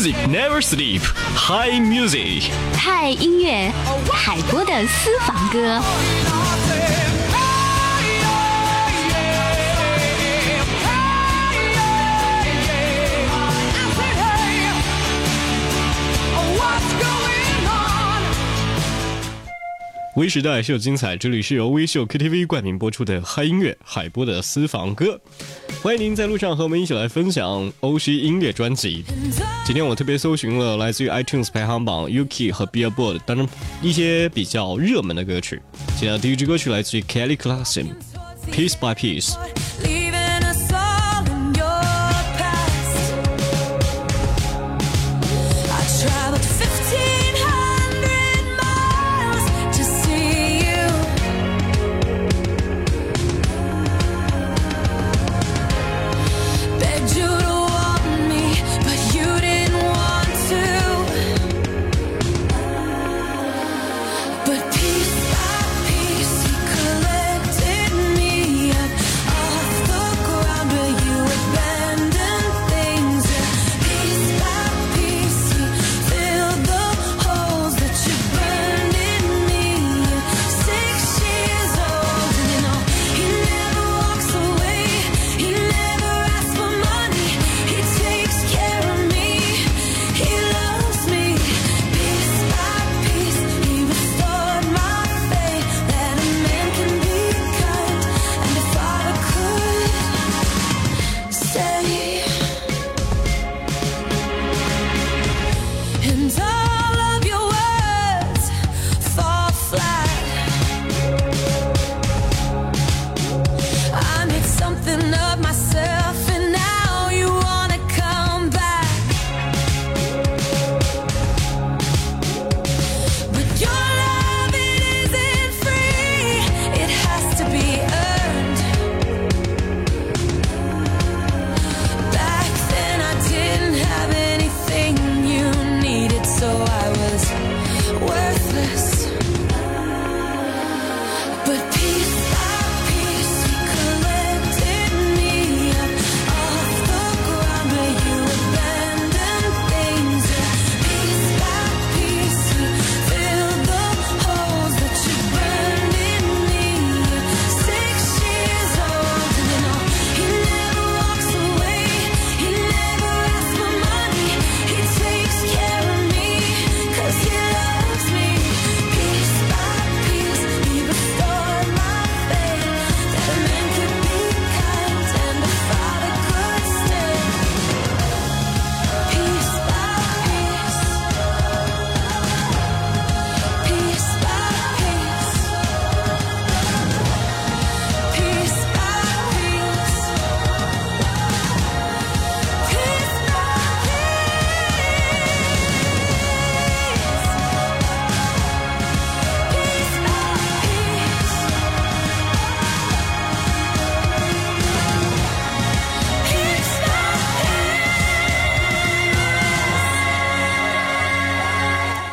Music never sleep. High music. 嗨音乐，海波的私房歌。微时代秀精彩，这里是由微秀 KTV 冠名播出的嗨音乐海波的私房歌。欢迎您在路上和我们一起来分享欧西音乐专辑。今天我特别搜寻了来自于 iTunes 排行榜、Yuki 和 Billboard 当中一些比较热门的歌曲。今天的第一支歌曲来自于 Kelly Clarkson，Piece by Piece。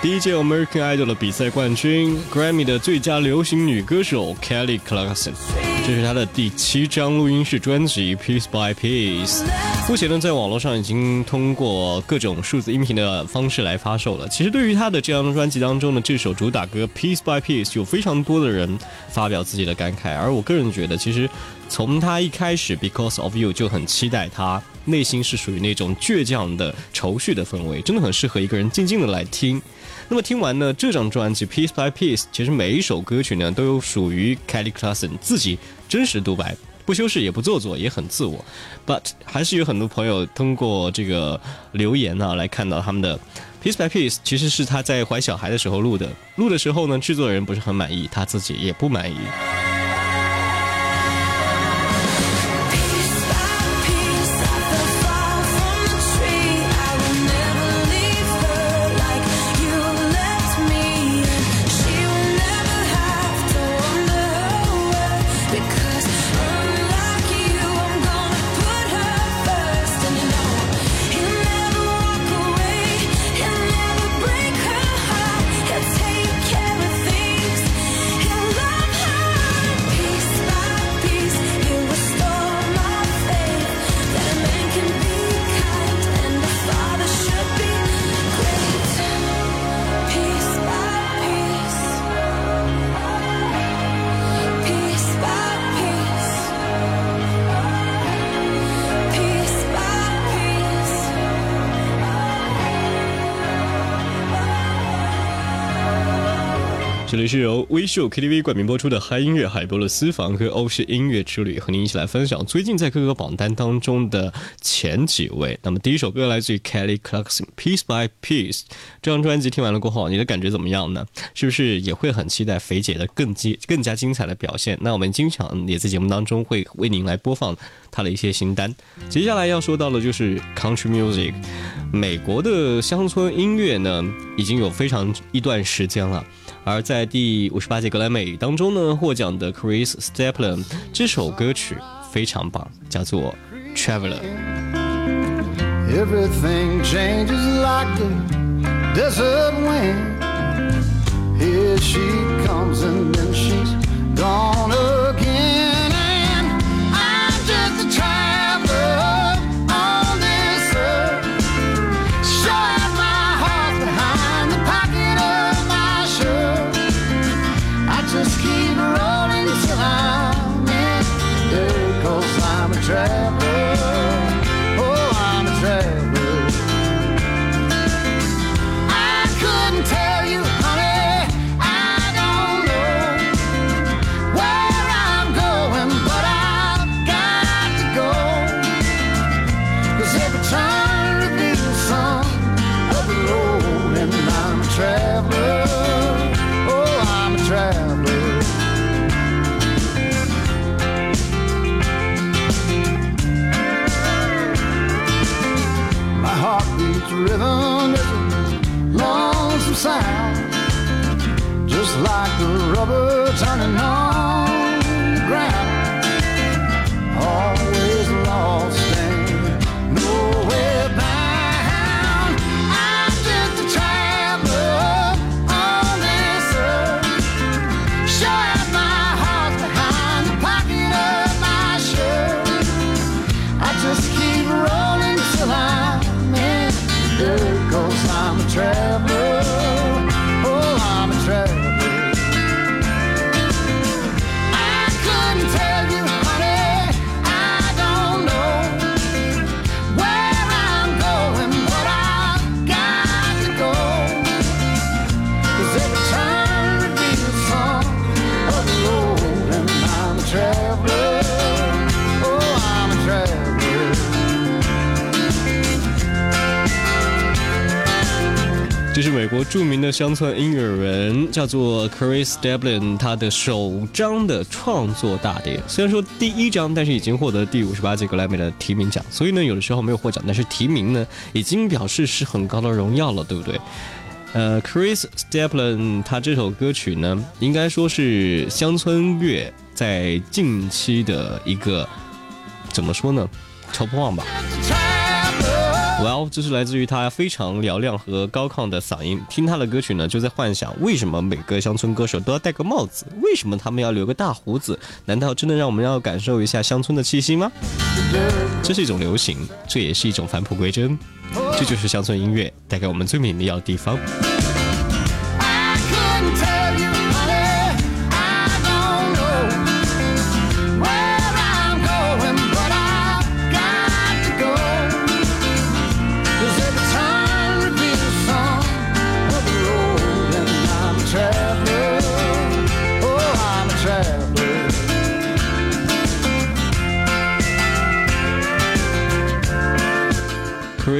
第一届 American Idol 的比赛冠军，Grammy 的最佳流行女歌手 Kelly Clarkson，这是她的第七张录音室专辑《Piece by Piece》。目前呢，在网络上已经通过各种数字音频的方式来发售了。其实，对于她的这张专辑当中的这首主打歌《Piece by Piece》，有非常多的人发表自己的感慨。而我个人觉得，其实从她一开始《Because of You》就很期待她，内心是属于那种倔强的愁绪的氛围，真的很适合一个人静静的来听。那么听完呢这张专辑 Piece by Piece，其实每一首歌曲呢都有属于 Kelly Clarkson 自己真实独白，不修饰也不做作，也很自我。But 还是有很多朋友通过这个留言呢来看到他们的 Piece by Piece，其实是他在怀小孩的时候录的，录的时候呢制作人不是很满意，他自己也不满意。是由微秀 KTV 冠名播出的嗨音乐海波的私房歌欧式音乐之旅，和您一起来分享最近在各个榜单当中的前几位。那么第一首歌来自于 Kelly Clarkson Piece by Piece，这张专辑听完了过后，你的感觉怎么样呢？是不是也会很期待肥姐的更精更加精彩的表现？那我们经常也在节目当中会为您来播放她的一些新单。接下来要说到的就是 Country Music，美国的乡村音乐呢，已经有非常一段时间了。而在第五十八届格莱美当中呢，获奖的 Chris Stapleton 这首歌曲非常棒，叫做《Traveler》。Everything changes like the desert wind. Here she comes and then she's gone 这是美国著名的乡村音乐人，叫做 Chris Stapleton，他的首张的创作大碟。虽然说第一张，但是已经获得第五十八届格莱美的提名奖。所以呢，有的时候没有获奖，但是提名呢，已经表示是很高的荣耀了，对不对？呃，Chris Stapleton 他这首歌曲呢，应该说是乡村乐在近期的一个怎么说呢？Top one 吧。Well，这是来自于他非常嘹亮和高亢的嗓音。听他的歌曲呢，就在幻想为什么每个乡村歌手都要戴个帽子？为什么他们要留个大胡子？难道真的让我们要感受一下乡村的气息吗？这是一种流行，这也是一种返璞归真。这就是乡村音乐带给我们最美妙的地方。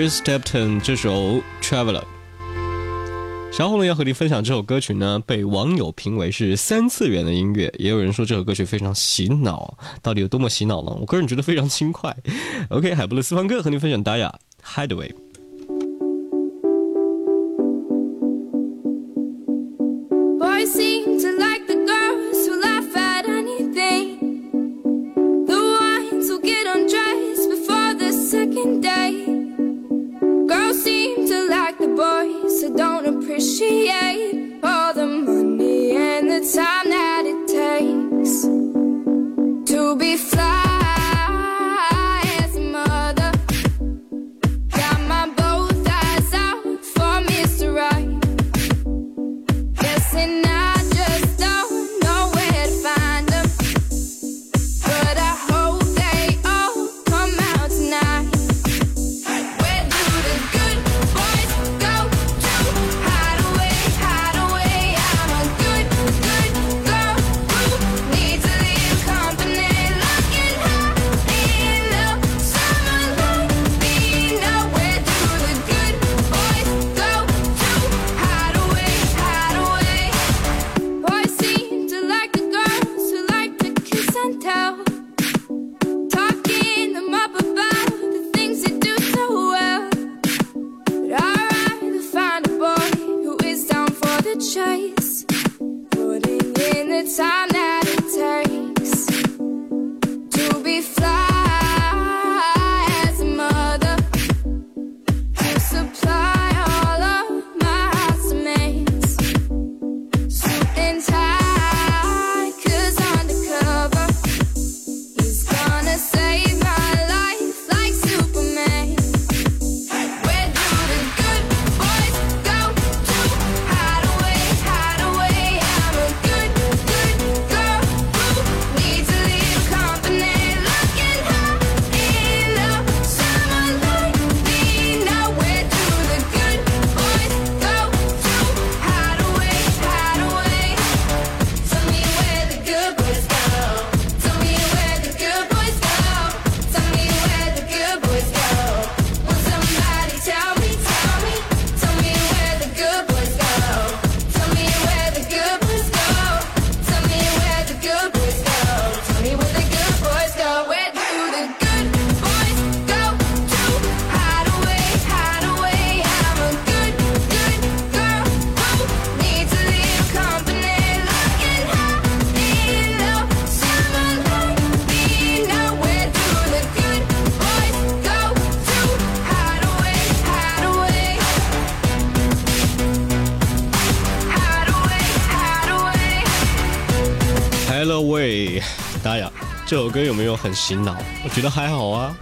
Step Ten 这首《Traveler》。稍后呢，要和你分享这首歌曲呢，被网友评为是三次元的音乐，也有人说这首歌曲非常洗脑，到底有多么洗脑呢？我个人觉得非常轻快。OK，海波的私房歌和你分享 dia《Hideaway》。这首歌有没有很洗脑？我觉得还好啊。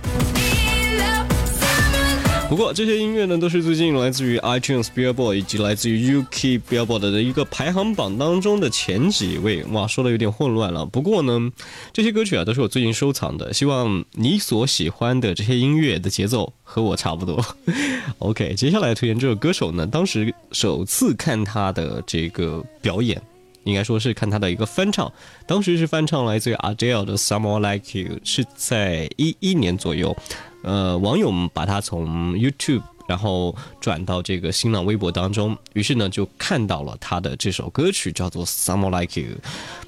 不过这些音乐呢，都是最近来自于 iTunes Billboard 以及来自于 UK Billboard 的一个排行榜当中的前几位。哇，说的有点混乱了。不过呢，这些歌曲啊都是我最近收藏的，希望你所喜欢的这些音乐的节奏和我差不多。OK，接下来推荐这首歌手呢，当时首次看他的这个表演。应该说是看他的一个翻唱，当时是翻唱来自于 Adele 的《Someone Like You》，是在一一年左右。呃，网友们把他从 YouTube 然后转到这个新浪微博当中，于是呢就看到了他的这首歌曲叫做《Someone Like You》。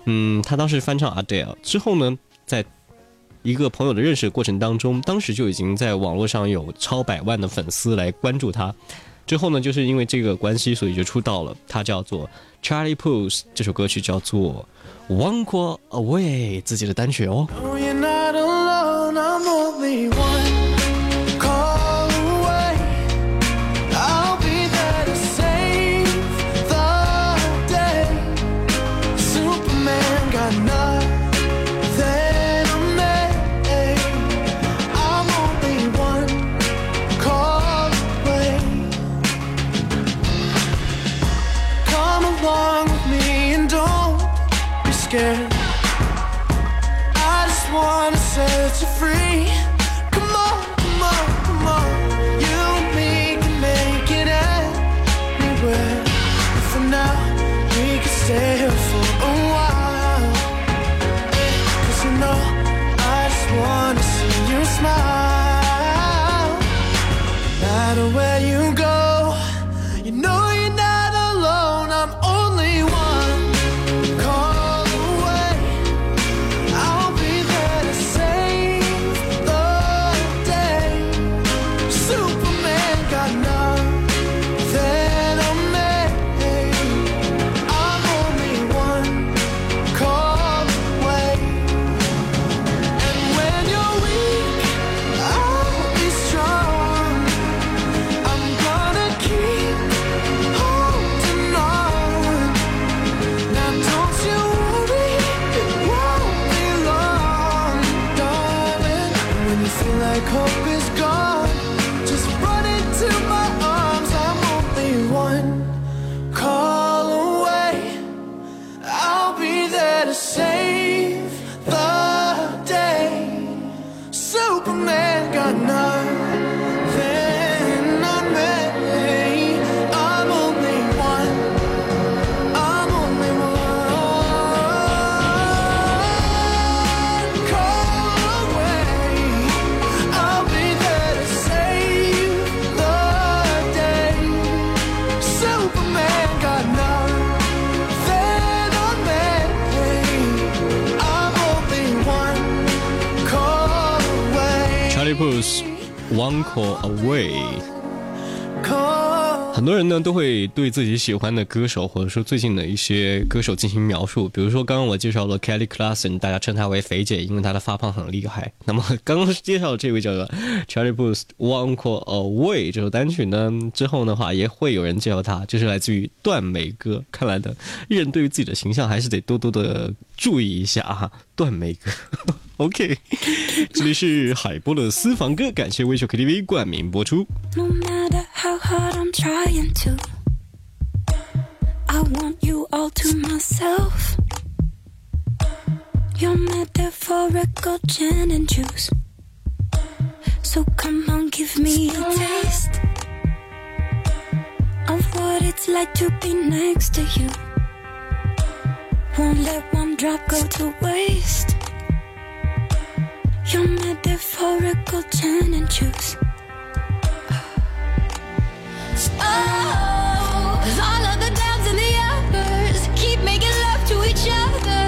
嗯，他当时翻唱 Adele 之后呢，在一个朋友的认识过程当中，当时就已经在网络上有超百万的粉丝来关注他。之后呢，就是因为这个关系，所以就出道了。他叫做 Charlie Puth，这首歌曲叫做《One Call Away》，自己的单曲哦。No, scared. I just wanna set you free. One Call Away》。很多人呢都会对自己喜欢的歌手，或者说最近的一些歌手进行描述。比如说，刚刚我介绍了 Kelly Clarkson，大家称她为肥姐，因为她的发胖很厉害。那么刚刚介绍的这位叫做 Charlie Puth One Call Away 这首单曲呢，之后的话也会有人介绍她，就是来自于断眉哥。看来的艺人对于自己的形象还是得多多的注意一下啊，段美歌。OK，这里是海波的私房歌，感谢微笑 KTV 冠名播出。 No matter how hard I'm trying to, I want you all to myself. Your metaphorical gin and juice. So come on, give me a taste of what it's like to be next to you. Won't let one drop go to waste. Your metaphorical gin and juice. Oh, all of the downs and the uppers keep making love to each other.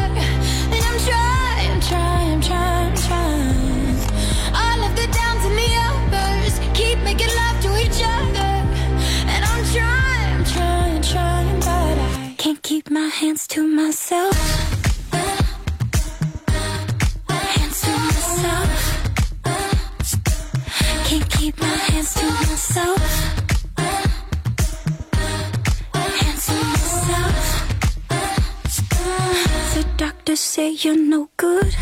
And I'm trying, trying, trying, trying. All of the downs and the uppers keep making love to each other. And I'm trying, trying, trying, but I can't keep my hands to myself. Say you're no good.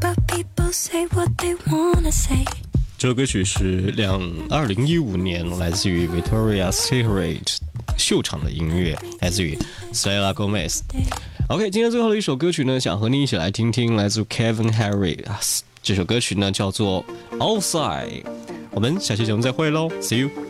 But people say what they wanna say. 这歌曲是两二零一五年来自于 Victoria's Secret 秀场的音乐，来自于 Selena Gomez。OK，今天最后的一首歌曲呢，想和你一起来听听来自 Kevin Harris 这首歌曲呢，叫做 Outside。我们下期节目再会喽，See you。